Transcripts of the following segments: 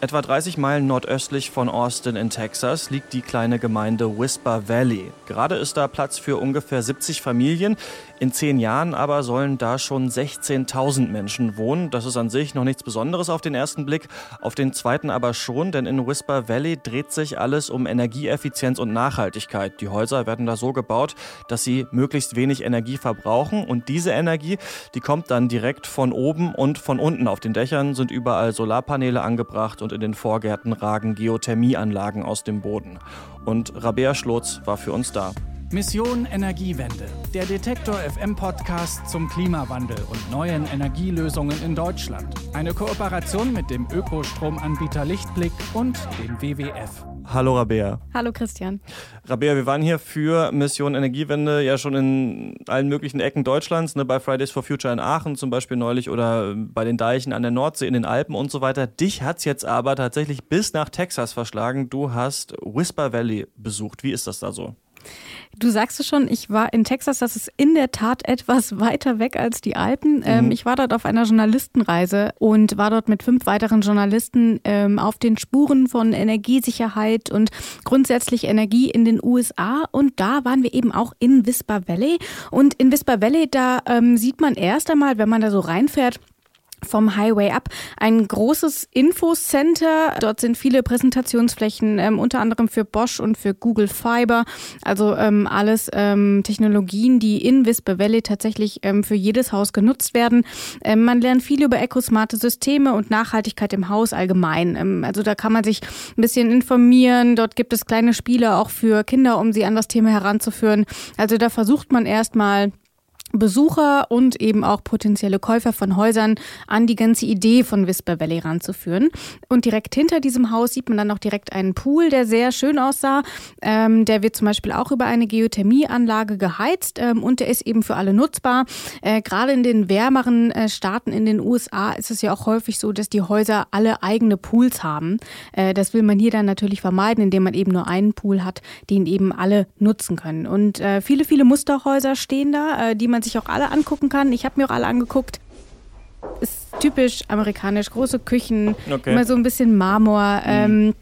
Etwa 30 Meilen nordöstlich von Austin in Texas liegt die kleine Gemeinde Whisper Valley. Gerade ist da Platz für ungefähr 70 Familien. In zehn Jahren aber sollen da schon 16.000 Menschen wohnen. Das ist an sich noch nichts Besonderes auf den ersten Blick, auf den zweiten aber schon, denn in Whisper Valley dreht sich alles um Energieeffizienz und Nachhaltigkeit. Die Häuser werden da so gebaut, dass sie möglichst wenig Energie verbrauchen und diese Energie, die kommt dann direkt von oben und von unten. Auf den Dächern sind überall Solarpaneele angebracht und in den Vorgärten ragen Geothermieanlagen aus dem Boden. Und Rabea Schlotz war für uns da. Mission Energiewende, der Detektor FM Podcast zum Klimawandel und neuen Energielösungen in Deutschland. Eine Kooperation mit dem Ökostromanbieter Lichtblick und dem WWF. Hallo Rabea. Hallo Christian. Rabea, wir waren hier für Mission Energiewende ja schon in allen möglichen Ecken Deutschlands, ne, bei Fridays for Future in Aachen zum Beispiel neulich oder bei den Deichen an der Nordsee, in den Alpen und so weiter. Dich hat es jetzt aber tatsächlich bis nach Texas verschlagen. Du hast Whisper Valley besucht. Wie ist das da so? Du sagst es schon, ich war in Texas, das ist in der Tat etwas weiter weg als die Alpen. Ähm, mhm. ich war dort auf einer Journalistenreise und war dort mit fünf weiteren Journalisten ähm, auf den Spuren von Energiesicherheit und grundsätzlich Energie in den USA. Und da waren wir eben auch in Whisper Valley. Und in Whisper Valley, da ähm, sieht man erst einmal, wenn man da so reinfährt, vom Highway ab. Ein großes Infocenter. Dort sind viele Präsentationsflächen, ähm, unter anderem für Bosch und für Google Fiber. Also ähm, alles ähm, Technologien, die in Whisper Valley tatsächlich ähm, für jedes Haus genutzt werden. Ähm, man lernt viel über ecosmarte Systeme und Nachhaltigkeit im Haus allgemein. Ähm, also da kann man sich ein bisschen informieren. Dort gibt es kleine Spiele auch für Kinder, um sie an das Thema heranzuführen. Also da versucht man erstmal Besucher und eben auch potenzielle Käufer von Häusern an die ganze Idee von Whisper Valley ranzuführen. Und direkt hinter diesem Haus sieht man dann auch direkt einen Pool, der sehr schön aussah. Ähm, der wird zum Beispiel auch über eine Geothermieanlage geheizt ähm, und der ist eben für alle nutzbar. Äh, Gerade in den wärmeren äh, Staaten in den USA ist es ja auch häufig so, dass die Häuser alle eigene Pools haben. Äh, das will man hier dann natürlich vermeiden, indem man eben nur einen Pool hat, den eben alle nutzen können. Und äh, viele, viele Musterhäuser stehen da, äh, die man man sich auch alle angucken kann. Ich habe mir auch alle angeguckt. Ist typisch amerikanisch, große Küchen, okay. immer so ein bisschen Marmor. Mhm. Ähm,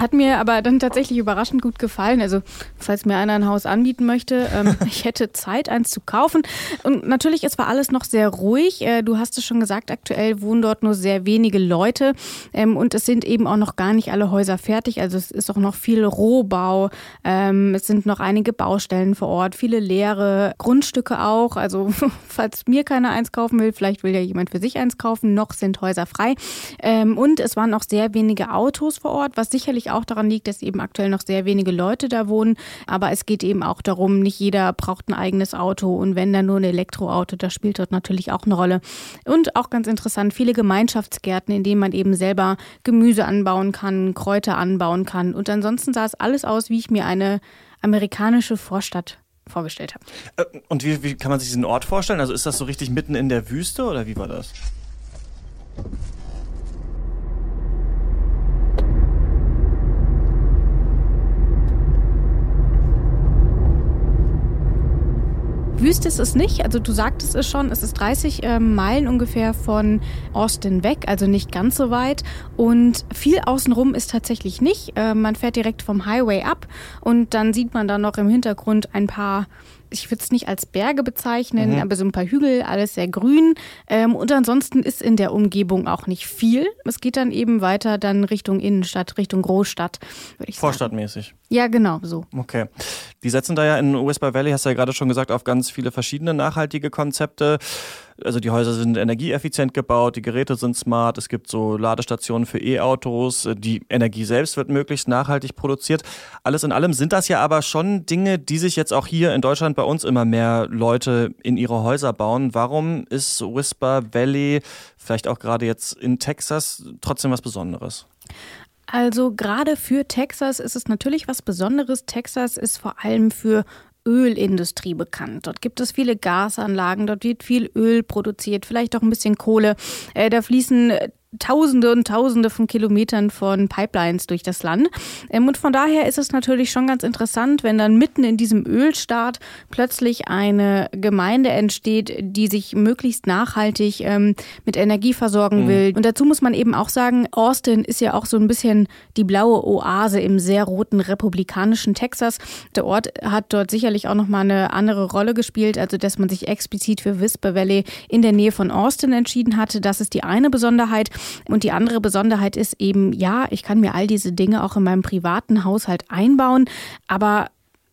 hat mir aber dann tatsächlich überraschend gut gefallen. Also, falls mir einer ein Haus anbieten möchte, ähm, ich hätte Zeit, eins zu kaufen. Und natürlich, es war alles noch sehr ruhig. Äh, du hast es schon gesagt, aktuell wohnen dort nur sehr wenige Leute. Ähm, und es sind eben auch noch gar nicht alle Häuser fertig. Also, es ist auch noch viel Rohbau. Ähm, es sind noch einige Baustellen vor Ort, viele leere Grundstücke auch. Also, falls mir keiner eins kaufen will, vielleicht will ja jemand für sich eins kaufen. Noch sind Häuser frei. Ähm, und es waren auch sehr wenige Autos vor Ort, was sicherlich auch daran liegt, dass eben aktuell noch sehr wenige Leute da wohnen. Aber es geht eben auch darum, nicht jeder braucht ein eigenes Auto und wenn dann nur ein Elektroauto, das spielt dort natürlich auch eine Rolle. Und auch ganz interessant, viele Gemeinschaftsgärten, in denen man eben selber Gemüse anbauen kann, Kräuter anbauen kann. Und ansonsten sah es alles aus, wie ich mir eine amerikanische Vorstadt vorgestellt habe. Äh, und wie, wie kann man sich diesen Ort vorstellen? Also ist das so richtig mitten in der Wüste oder wie war das? Wüste ist es nicht. Also du sagtest es schon, es ist 30 äh, Meilen ungefähr von Austin weg, also nicht ganz so weit. Und viel außenrum ist tatsächlich nicht. Äh, man fährt direkt vom Highway ab und dann sieht man da noch im Hintergrund ein paar ich würde es nicht als Berge bezeichnen, mhm. aber so ein paar Hügel, alles sehr grün. Ähm, und ansonsten ist in der Umgebung auch nicht viel. Es geht dann eben weiter dann Richtung Innenstadt, Richtung Großstadt, würde ich Vorstadtmäßig. sagen. Ja, genau, so. Okay. Die setzen da ja in Whisper Valley, hast du ja gerade schon gesagt, auf ganz viele verschiedene nachhaltige Konzepte. Also die Häuser sind energieeffizient gebaut, die Geräte sind smart, es gibt so Ladestationen für E-Autos, die Energie selbst wird möglichst nachhaltig produziert. Alles in allem sind das ja aber schon Dinge, die sich jetzt auch hier in Deutschland bei uns immer mehr Leute in ihre Häuser bauen. Warum ist Whisper Valley, vielleicht auch gerade jetzt in Texas, trotzdem was Besonderes? Also gerade für Texas ist es natürlich was Besonderes. Texas ist vor allem für Ölindustrie bekannt. Dort gibt es viele Gasanlagen, dort wird viel Öl produziert, vielleicht auch ein bisschen Kohle. Äh, da fließen Tausende und Tausende von Kilometern von Pipelines durch das Land. Ähm, und von daher ist es natürlich schon ganz interessant, wenn dann mitten in diesem Ölstaat plötzlich eine Gemeinde entsteht, die sich möglichst nachhaltig ähm, mit Energie versorgen mhm. will. Und dazu muss man eben auch sagen, Austin ist ja auch so ein bisschen die blaue Oase im sehr roten republikanischen Texas. Der Ort hat dort sicherlich auch nochmal eine andere Rolle gespielt, also dass man sich explizit für Whisper Valley in der Nähe von Austin entschieden hatte. Das ist die eine Besonderheit. Und die andere Besonderheit ist eben, ja, ich kann mir all diese Dinge auch in meinem privaten Haushalt einbauen, aber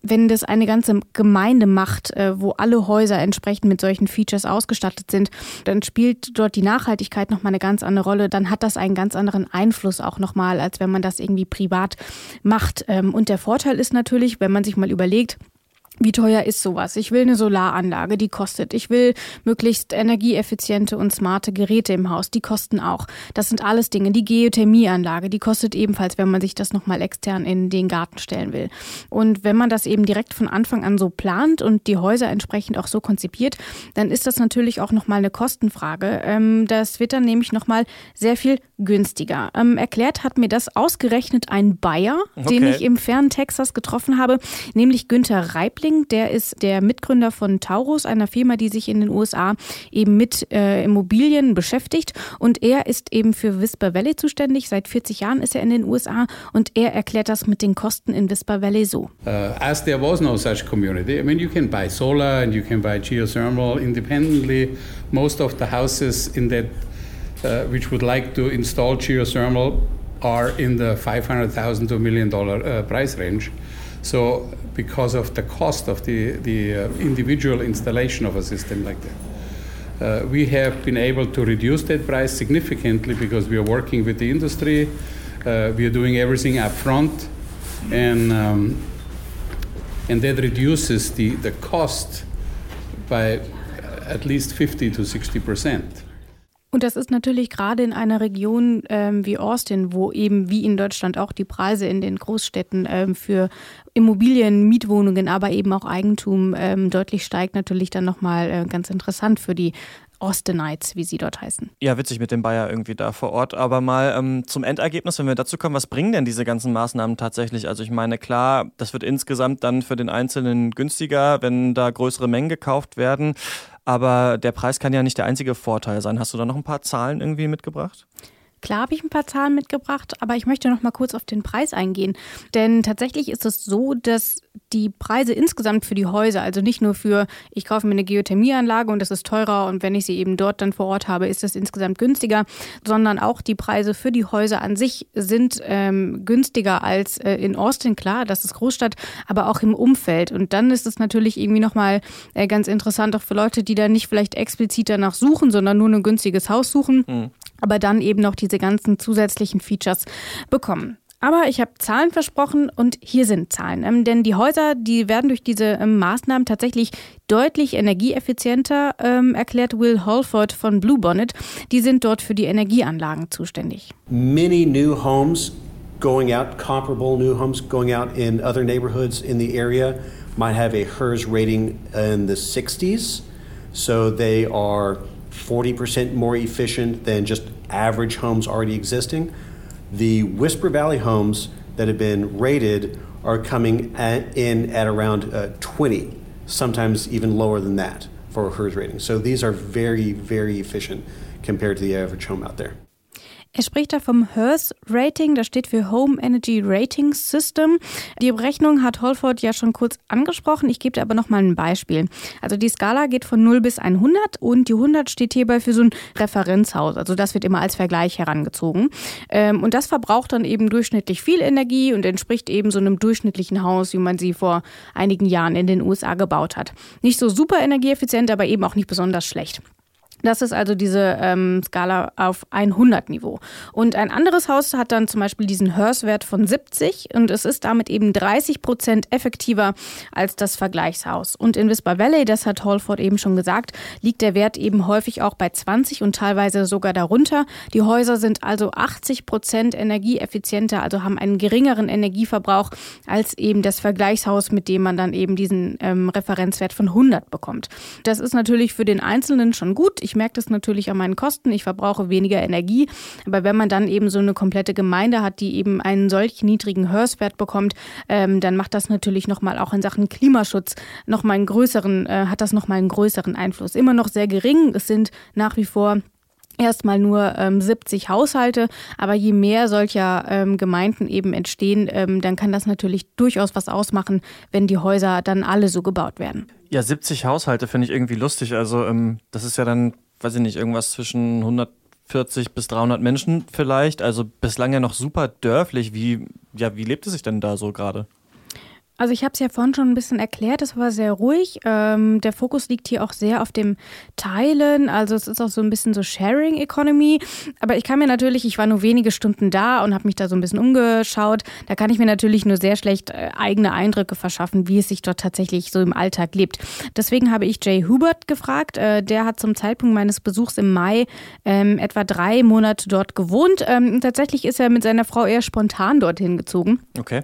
wenn das eine ganze Gemeinde macht, äh, wo alle Häuser entsprechend mit solchen Features ausgestattet sind, dann spielt dort die Nachhaltigkeit nochmal eine ganz andere Rolle. Dann hat das einen ganz anderen Einfluss auch nochmal, als wenn man das irgendwie privat macht. Ähm, und der Vorteil ist natürlich, wenn man sich mal überlegt, wie teuer ist sowas? Ich will eine Solaranlage, die kostet. Ich will möglichst energieeffiziente und smarte Geräte im Haus, die kosten auch. Das sind alles Dinge. Die Geothermieanlage, die kostet ebenfalls, wenn man sich das nochmal extern in den Garten stellen will. Und wenn man das eben direkt von Anfang an so plant und die Häuser entsprechend auch so konzipiert, dann ist das natürlich auch nochmal eine Kostenfrage. Ähm, das wird dann nämlich nochmal sehr viel günstiger. Ähm, erklärt hat mir das ausgerechnet ein Bayer, okay. den ich im fernen Texas getroffen habe, nämlich Günther Reibling. Reitling, der ist der Mitgründer von Taurus, einer Firma, die sich in den USA eben mit äh, Immobilien beschäftigt. Und er ist eben für Whisper Valley zuständig. Seit 40 Jahren ist er in den USA und er erklärt das mit den Kosten in Whisper Valley so. Uh, as there was no such community, I mean, you can buy solar and you can buy geothermal independently. Most of the houses in that uh, which would like to install geothermal are in the 500,000 to million dollar uh, price range. So because of the cost of the, the uh, individual installation of a system like that. Uh, we have been able to reduce that price significantly because we are working with the industry. Uh, we are doing everything up front, and um, and that reduces the, the cost by at least 50 to 60 percent. Und das ist natürlich gerade in einer Region ähm, wie Austin, wo eben wie in Deutschland auch die Preise in den Großstädten ähm, für Immobilien, Mietwohnungen, aber eben auch Eigentum ähm, deutlich steigt, natürlich dann nochmal äh, ganz interessant für die Austinites, wie sie dort heißen. Ja, witzig mit dem Bayer irgendwie da vor Ort. Aber mal ähm, zum Endergebnis, wenn wir dazu kommen, was bringen denn diese ganzen Maßnahmen tatsächlich? Also ich meine, klar, das wird insgesamt dann für den Einzelnen günstiger, wenn da größere Mengen gekauft werden. Aber der Preis kann ja nicht der einzige Vorteil sein. Hast du da noch ein paar Zahlen irgendwie mitgebracht? Klar habe ich ein paar Zahlen mitgebracht, aber ich möchte noch mal kurz auf den Preis eingehen. Denn tatsächlich ist es so, dass die Preise insgesamt für die Häuser, also nicht nur für, ich kaufe mir eine Geothermieanlage und das ist teurer und wenn ich sie eben dort dann vor Ort habe, ist das insgesamt günstiger, sondern auch die Preise für die Häuser an sich sind ähm, günstiger als äh, in Austin, klar, das ist Großstadt, aber auch im Umfeld. Und dann ist es natürlich irgendwie nochmal äh, ganz interessant, auch für Leute, die da nicht vielleicht explizit danach suchen, sondern nur ein günstiges Haus suchen. Mhm aber dann eben noch diese ganzen zusätzlichen Features bekommen. Aber ich habe Zahlen versprochen und hier sind Zahlen. Ähm, denn die Häuser, die werden durch diese ähm, Maßnahmen tatsächlich deutlich energieeffizienter, ähm, erklärt Will Holford von Bluebonnet. Die sind dort für die Energieanlagen zuständig. Many new homes going out, comparable new homes going out in other neighborhoods in the area might have a HERS rating in the 60s. So they are 40% more efficient than just average homes already existing. The Whisper Valley homes that have been rated are coming at, in at around uh, 20, sometimes even lower than that for a HERS rating. So these are very, very efficient compared to the average home out there. Er spricht da vom HERS Rating, das steht für Home Energy Rating System. Die Berechnung hat Holford ja schon kurz angesprochen. Ich gebe dir aber noch mal ein Beispiel. Also die Skala geht von 0 bis 100 und die 100 steht hierbei für so ein Referenzhaus. Also das wird immer als Vergleich herangezogen. Ähm, und das verbraucht dann eben durchschnittlich viel Energie und entspricht eben so einem durchschnittlichen Haus, wie man sie vor einigen Jahren in den USA gebaut hat. Nicht so super energieeffizient, aber eben auch nicht besonders schlecht. Das ist also diese ähm, Skala auf 100 Niveau. Und ein anderes Haus hat dann zum Beispiel diesen Hörs-Wert von 70 und es ist damit eben 30 Prozent effektiver als das Vergleichshaus. Und in Whisper Valley, das hat Holford eben schon gesagt, liegt der Wert eben häufig auch bei 20 und teilweise sogar darunter. Die Häuser sind also 80 Prozent energieeffizienter, also haben einen geringeren Energieverbrauch als eben das Vergleichshaus, mit dem man dann eben diesen ähm, Referenzwert von 100 bekommt. Das ist natürlich für den Einzelnen schon gut. Ich Ich merke das natürlich an meinen Kosten. Ich verbrauche weniger Energie. Aber wenn man dann eben so eine komplette Gemeinde hat, die eben einen solch niedrigen Hörswert bekommt, ähm, dann macht das natürlich nochmal auch in Sachen Klimaschutz nochmal einen größeren, äh, hat das nochmal einen größeren Einfluss. Immer noch sehr gering. Es sind nach wie vor erstmal nur ähm, 70 Haushalte, aber je mehr solcher ähm, Gemeinden eben entstehen, ähm, dann kann das natürlich durchaus was ausmachen, wenn die Häuser dann alle so gebaut werden. Ja, 70 Haushalte finde ich irgendwie lustig. Also ähm, das ist ja dann, weiß ich nicht, irgendwas zwischen 140 bis 300 Menschen vielleicht. Also bislang ja noch super dörflich. Wie, ja, wie lebt es sich denn da so gerade? Also ich habe es ja vorhin schon ein bisschen erklärt, es war sehr ruhig. Ähm, der Fokus liegt hier auch sehr auf dem Teilen. Also es ist auch so ein bisschen so Sharing Economy. Aber ich kann mir natürlich, ich war nur wenige Stunden da und habe mich da so ein bisschen umgeschaut. Da kann ich mir natürlich nur sehr schlecht äh, eigene Eindrücke verschaffen, wie es sich dort tatsächlich so im Alltag lebt. Deswegen habe ich Jay Hubert gefragt. Äh, der hat zum Zeitpunkt meines Besuchs im Mai ähm, etwa drei Monate dort gewohnt. Ähm, tatsächlich ist er mit seiner Frau eher spontan dorthin gezogen. Okay.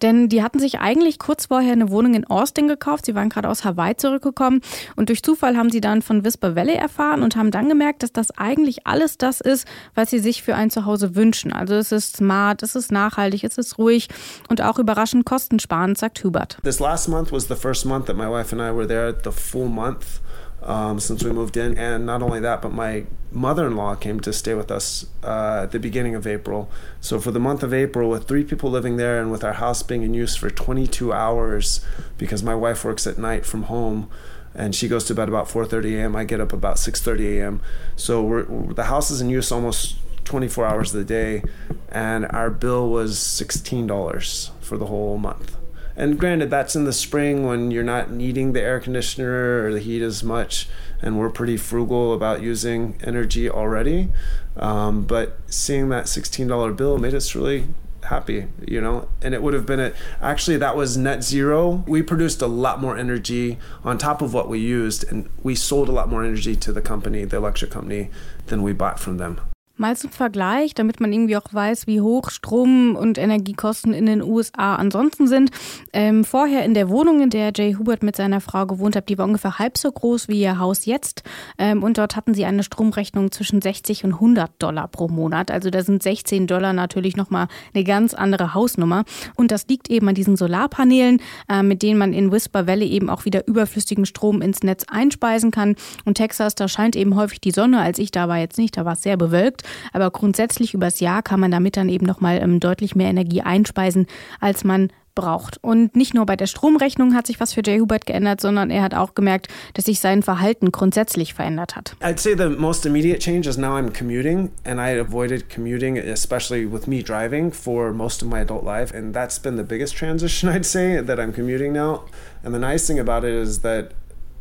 Denn die hatten sich eigentlich eigentlich kurz vorher eine Wohnung in Austin gekauft. Sie waren gerade aus Hawaii zurückgekommen und durch Zufall haben sie dann von Whisper Valley erfahren und haben dann gemerkt, dass das eigentlich alles das ist, was sie sich für ein Zuhause wünschen. Also es ist smart, es ist nachhaltig, es ist ruhig und auch überraschend kostensparend, sagt Hubert. This last month was the first month that my wife and I were there, the full month. Um, since we moved in. And not only that, but my mother in law came to stay with us uh, at the beginning of April. So for the month of April, with three people living there and with our house being in use for 22 hours, because my wife works at night from home. And she goes to bed about 4:30 a.m. I get up about 6:30 a.m. So we're, the house is in use almost 24 hours of the day, and our bill was $16 for the whole month. And granted, that's in the spring when you're not needing the air conditioner or the heat as much, and we're pretty frugal about using energy already. Um, but seeing that $16 bill made us really happy, you know, and it would have been a, Actually, that was net zero. We produced a lot more energy on top of what we used, and we sold a lot more energy to the company, the electric company, than we bought from them. Mal zum Vergleich, damit man irgendwie auch weiß, wie hoch Strom- und Energiekosten in den USA ansonsten sind. Ähm, vorher in der Wohnung, in der Jay Hubert mit seiner Frau gewohnt hat, die war ungefähr halb so groß wie ihr Haus jetzt. Ähm, und dort hatten sie eine Stromrechnung zwischen 60 und 100 Dollar pro Monat. Also da sind 16 Dollar natürlich nochmal eine ganz andere Hausnummer. Und das liegt eben an diesen Solarpanelen, äh, mit denen man in Whisper Valley eben auch wieder überflüssigen Strom ins Netz einspeisen kann. Und Texas, da scheint eben häufig die Sonne. Als ich da war jetzt nicht, da war es sehr bewölkt. Aber grundsätzlich übers Jahr kann man damit dann eben nochmal ähm, deutlich mehr Energie einspeisen, als man braucht. Und nicht nur bei der Stromrechnung hat sich was für Jay Hubert geändert, sondern er hat auch gemerkt, dass sich sein Verhalten grundsätzlich verändert hat. I'd say the most immediate change is now I'm commuting and I avoided commuting, especially with me driving for most of my adult life. And that's been the biggest transition I'd say that I'm commuting now. And the nice thing about it is that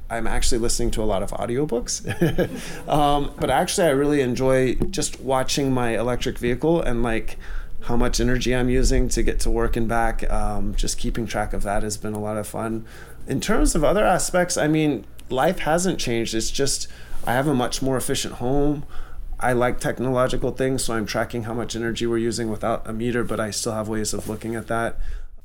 I'm actually listening to a lot of audiobooks. um, but actually, I really enjoy just watching my electric vehicle and like how much energy I'm using to get to work and back. Um, just keeping track of that has been a lot of fun. In terms of other aspects, I mean, life hasn't changed. It's just I have a much more efficient home. I like technological things, so I'm tracking how much energy we're using without a meter, but I still have ways of looking at that.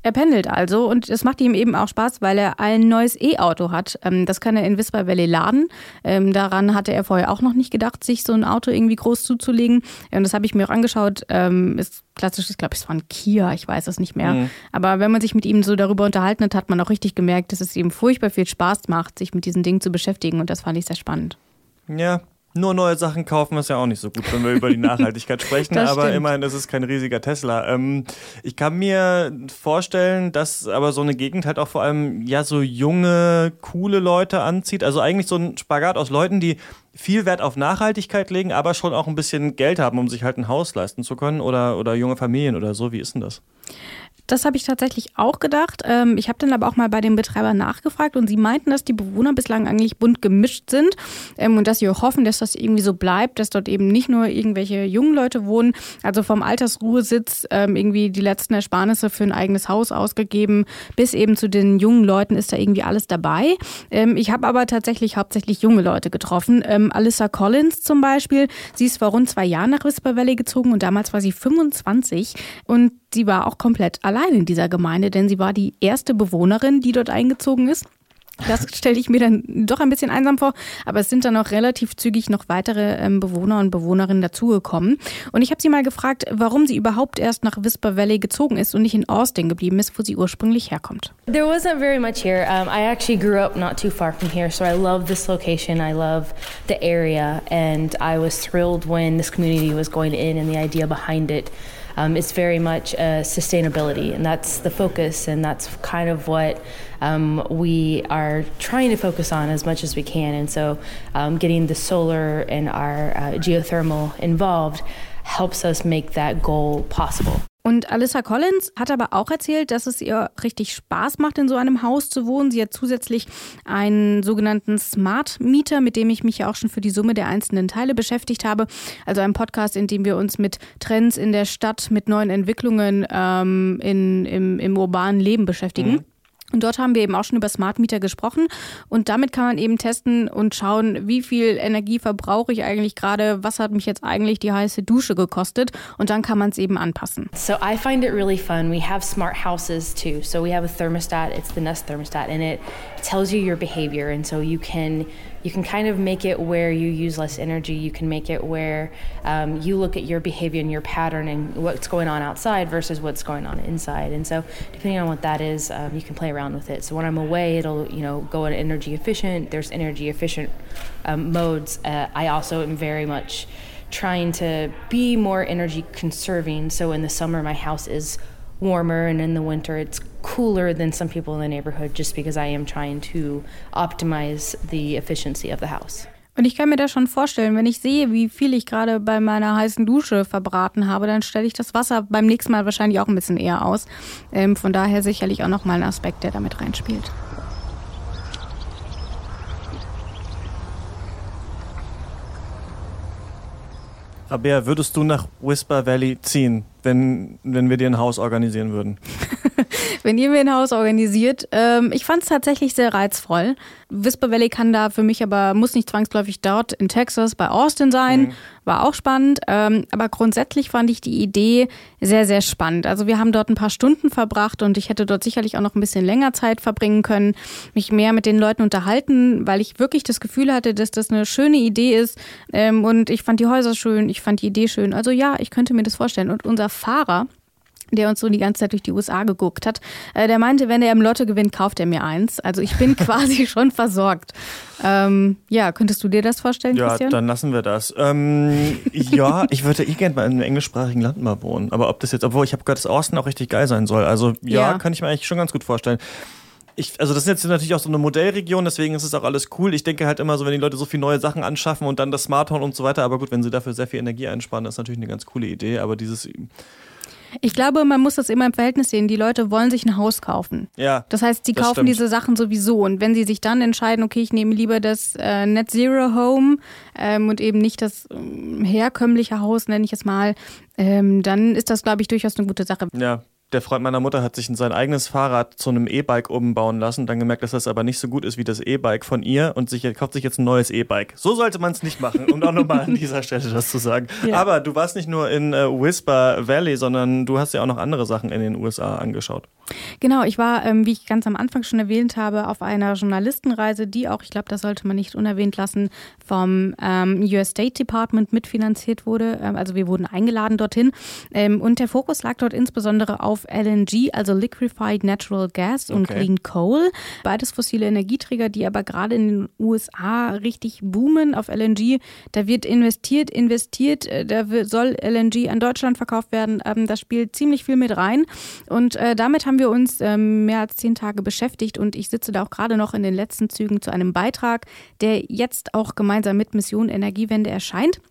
Er pendelt also und es macht ihm eben auch Spaß, weil er ein neues E-Auto hat. Ähm, das kann er in Whisper Valley laden. Ähm, daran hatte er vorher auch noch nicht gedacht, sich so ein Auto irgendwie groß zuzulegen. Und das habe ich mir auch angeschaut. Ähm, ist klassisch, ich glaube, es war ein Kia, ich weiß es nicht mehr. Mhm. Aber wenn man sich mit ihm so darüber unterhalten hat, hat man auch richtig gemerkt, dass es ihm furchtbar viel Spaß macht, sich mit diesen Dingen zu beschäftigen. Und das fand ich sehr spannend. Ja, nur neue Sachen kaufen ist ja auch nicht so gut, wenn wir über die Nachhaltigkeit sprechen. aber stimmt. immerhin ist es kein riesiger Tesla. Ähm, ich kann mir vorstellen, dass aber so eine Gegend halt auch vor allem ja so junge, coole Leute anzieht. Also eigentlich so ein Spagat aus Leuten, die viel Wert auf Nachhaltigkeit legen, aber schon auch ein bisschen Geld haben, um sich halt ein Haus leisten zu können oder, oder junge Familien oder so. Wie ist denn das? Das habe ich tatsächlich auch gedacht. Ähm, ich habe dann aber auch mal bei den Betreibern nachgefragt und sie meinten, dass die Bewohner bislang eigentlich bunt gemischt sind ähm, und dass sie hoffen, dass das irgendwie so bleibt, dass dort eben nicht nur irgendwelche jungen Leute wohnen, also vom Altersruhesitz ähm, irgendwie die letzten Ersparnisse für ein eigenes Haus ausgegeben, bis eben zu den jungen Leuten ist da irgendwie alles dabei. Ich habe aber tatsächlich hauptsächlich junge Leute getroffen. Alyssa Collins zum Beispiel, sie ist vor rund zwei Jahren nach Whisper Valley gezogen und damals war sie 25 und sie war auch komplett allein in dieser Gemeinde, denn sie war die erste Bewohnerin, die dort eingezogen ist. Das stelle ich mir dann doch ein bisschen einsam vor, aber es sind dann auch relativ zügig noch weitere ähm, Bewohner und Bewohnerinnen dazugekommen. Und ich habe sie mal gefragt, warum sie überhaupt erst nach Whisper Valley gezogen ist und nicht in Austin geblieben ist, wo sie ursprünglich herkommt. There wasn't very much here. Um, I actually grew up not too far from here, so I love this location. I love the area, and I was thrilled when this community was going in and the idea behind it. Um, it's very much uh, sustainability, and that's the focus, and that's kind of what um, we are trying to focus on as much as we can. And so, um, getting the solar and our uh, geothermal involved helps us make that goal possible. Und Alyssa Collins hat aber auch erzählt, dass es ihr richtig Spaß macht, in so einem Haus zu wohnen. Sie hat zusätzlich einen sogenannten Smart Meter, mit dem ich mich ja auch schon für die Summe der einzelnen Teile beschäftigt habe. Also ein Podcast, in dem wir uns mit Trends in der Stadt, mit neuen Entwicklungen ähm, in, im, im urbanen Leben beschäftigen. Mhm. Und dort haben wir eben auch schon über Smart Meter gesprochen. Und damit kann man eben testen und schauen, wie viel Energie verbrauche ich eigentlich gerade, was hat mich jetzt eigentlich die heiße Dusche gekostet. Und dann kann man es eben anpassen. So I find it really fun. We have smart houses too. So we have a thermostat. It's the Nest thermostat, and it tells you your behavior. And so you can you can kind of make it where you use less energy. You can make it where um, you look at your behavior and your pattern and what's going on outside versus what's going on inside. And so, depending on what that is, um, you can play around with it. So when I'm away, it'll you know go in energy efficient. There's energy efficient um, modes. Uh, I also am very much trying to be more energy conserving. So in the summer, my house is warmer, and in the winter it's cooler than some people in the neighborhood just because I am trying to optimize the efficiency of the house. Und ich kann mir das schon vorstellen, wenn ich sehe, wie viel ich gerade bei meiner heißen Dusche verbraten habe, dann stelle ich das Wasser beim nächsten Mal wahrscheinlich auch ein bisschen eher aus. Ähm, von daher sicherlich auch nochmal ein Aspekt, der damit reinspielt. Rabea, würdest du nach Whisper Valley ziehen, wenn, wenn wir dir ein Haus organisieren würden? wenn ihr mir ein Haus organisiert. Ähm, ich fand es tatsächlich sehr reizvoll. Whisper Valley kann da für mich aber, muss nicht zwangsläufig dort in Texas bei Austin sein. Mhm. War auch spannend. Ähm, aber grundsätzlich fand ich die Idee sehr, sehr spannend. Also wir haben dort ein paar Stunden verbracht und ich hätte dort sicherlich auch noch ein bisschen länger Zeit verbringen können, mich mehr mit den Leuten unterhalten, weil ich wirklich das Gefühl hatte, dass das eine schöne Idee ist. Ähm, und ich fand die Häuser schön, ich fand die Idee schön. Also ja, ich könnte mir das vorstellen. Und unser Fahrer, der uns so die ganze Zeit durch die USA geguckt hat, äh, der meinte, wenn er im Lotto gewinnt, kauft er mir eins. Also ich bin quasi schon versorgt. Ähm, ja, könntest du dir das vorstellen, ja, Christian? Ja, dann lassen wir das. Ähm, ja, ich würde eh gerne mal in einem englischsprachigen Land mal wohnen. Aber ob das jetzt, obwohl ich habe gehört, dass Austin auch richtig geil sein soll. Also ja, ja. kann ich mir eigentlich schon ganz gut vorstellen. Ich, also das ist jetzt natürlich auch so eine Modellregion, deswegen ist es auch alles cool. Ich denke halt immer so, wenn die Leute so viele neue Sachen anschaffen und dann das Smart Home und so weiter, aber gut, wenn sie dafür sehr viel Energie einsparen, ist natürlich eine ganz coole Idee. Aber dieses ich glaube, man muss das immer im Verhältnis sehen. Die Leute wollen sich ein Haus kaufen. Ja. Das heißt, sie kaufen stimmt. diese Sachen sowieso. Und wenn sie sich dann entscheiden, okay, ich nehme lieber das äh, Net Zero Home ähm, und eben nicht das ähm, herkömmliche Haus, nenne ich es mal, ähm, dann ist das, glaube ich, durchaus eine gute Sache. Ja, der Freund meiner Mutter hat sich sein eigenes Fahrrad zu einem E-Bike umbauen lassen, dann gemerkt, dass das aber nicht so gut ist wie das E-Bike von ihr und sich, kauft sich jetzt ein neues E-Bike. So sollte man es nicht machen, um auch nochmal an dieser Stelle das zu sagen. Ja. Aber du warst nicht nur in äh, Whisper Valley, sondern du hast ja auch noch andere Sachen in den USA angeschaut. Genau, ich war, ähm, wie ich ganz am Anfang schon erwähnt habe, auf einer Journalistenreise, die auch, ich glaube, das sollte man nicht unerwähnt lassen, vom ähm, US State Department mitfinanziert wurde. Ähm, also wir wurden eingeladen dorthin. Ähm, und der Fokus lag dort insbesondere auf LNG, also Liquefied Natural Gas und okay. Clean Coal. Beides fossile Energieträger, die aber gerade in den USA richtig boomen auf LNG. Da wird investiert, investiert, äh, da soll LNG an Deutschland verkauft werden. Ähm, das spielt ziemlich viel mit rein. Und äh, damit haben haben wir uns ähm, mehr als zehn Tage beschäftigt und ich sitze da auch gerade noch in den letzten Zügen zu einem Beitrag, der jetzt auch gemeinsam mit Mission Energiewende erscheint.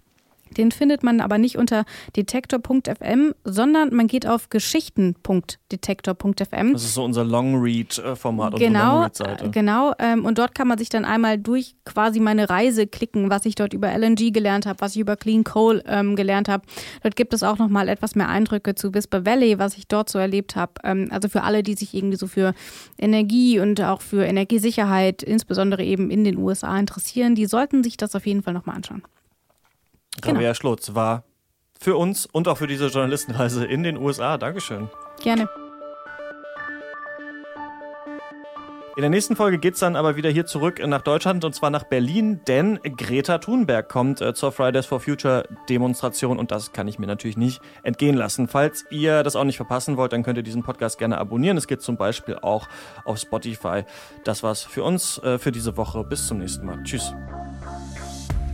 Den findet man aber nicht unter detektor.fm, sondern man geht auf geschichten.detektor.fm. Das ist so unser Long-Read-Format, genau, unsere Long-Read-Seite. Genau, ähm, und dort kann man sich dann einmal durch quasi meine Reise klicken, was ich dort über LNG gelernt habe, was ich über Clean Coal ähm, gelernt habe. Dort gibt es auch nochmal etwas mehr Eindrücke zu Whisper Valley, was ich dort so erlebt habe. Ähm, also für alle, die sich irgendwie so für Energie und auch für Energiesicherheit, insbesondere eben in den USA interessieren, die sollten sich das auf jeden Fall nochmal anschauen. Rabea genau. Schlotz war für uns und auch für diese Journalistenreise in den USA. Dankeschön. Gerne. In der nächsten Folge geht es dann aber wieder hier zurück nach Deutschland und zwar nach Berlin, denn Greta Thunberg kommt äh, zur Fridays for Future Demonstration und das kann ich mir natürlich nicht entgehen lassen. Falls ihr das auch nicht verpassen wollt, dann könnt ihr diesen Podcast gerne abonnieren. Es geht zum Beispiel auch auf Spotify. Das war's für uns äh, für diese Woche. Bis zum nächsten Mal. Tschüss.